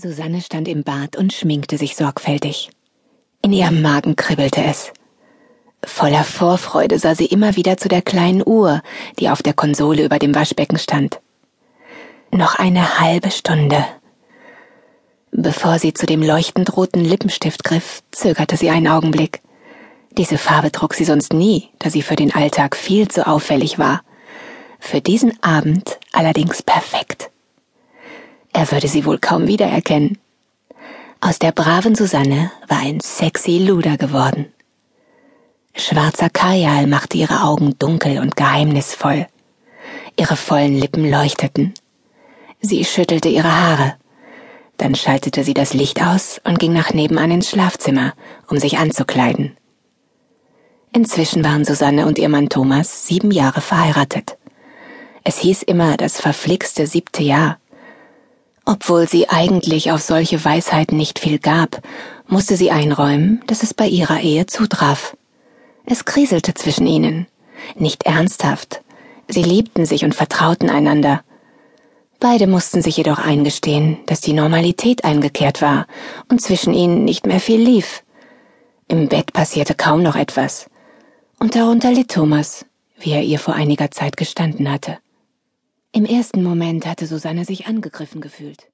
Susanne stand im Bad und schminkte sich sorgfältig. In ihrem Magen kribbelte es. Voller Vorfreude sah sie immer wieder zu der kleinen Uhr, die auf der Konsole über dem Waschbecken stand. Noch eine halbe Stunde. Bevor sie zu dem leuchtend roten Lippenstift griff, zögerte sie einen Augenblick. Diese Farbe trug sie sonst nie, da sie für den Alltag viel zu auffällig war. Für diesen Abend allerdings perfekt. Er würde sie wohl kaum wiedererkennen. Aus der braven Susanne war ein sexy Luder geworden. Schwarzer Kajal machte ihre Augen dunkel und geheimnisvoll. Ihre vollen Lippen leuchteten. Sie schüttelte ihre Haare. Dann schaltete sie das Licht aus und ging nach nebenan ins Schlafzimmer, um sich anzukleiden. Inzwischen waren Susanne und ihr Mann Thomas sieben Jahre verheiratet. Es hieß immer das verflixte siebte Jahr. Obwohl sie eigentlich auf solche Weisheiten nicht viel gab, musste sie einräumen, dass es bei ihrer Ehe zutraf. Es kriselte zwischen ihnen. Nicht ernsthaft. Sie liebten sich und vertrauten einander. Beide mussten sich jedoch eingestehen, dass die Normalität eingekehrt war und zwischen ihnen nicht mehr viel lief. Im Bett passierte kaum noch etwas. Und darunter litt Thomas, wie er ihr vor einiger Zeit gestanden hatte. Im ersten Moment hatte Susanne sich angegriffen gefühlt.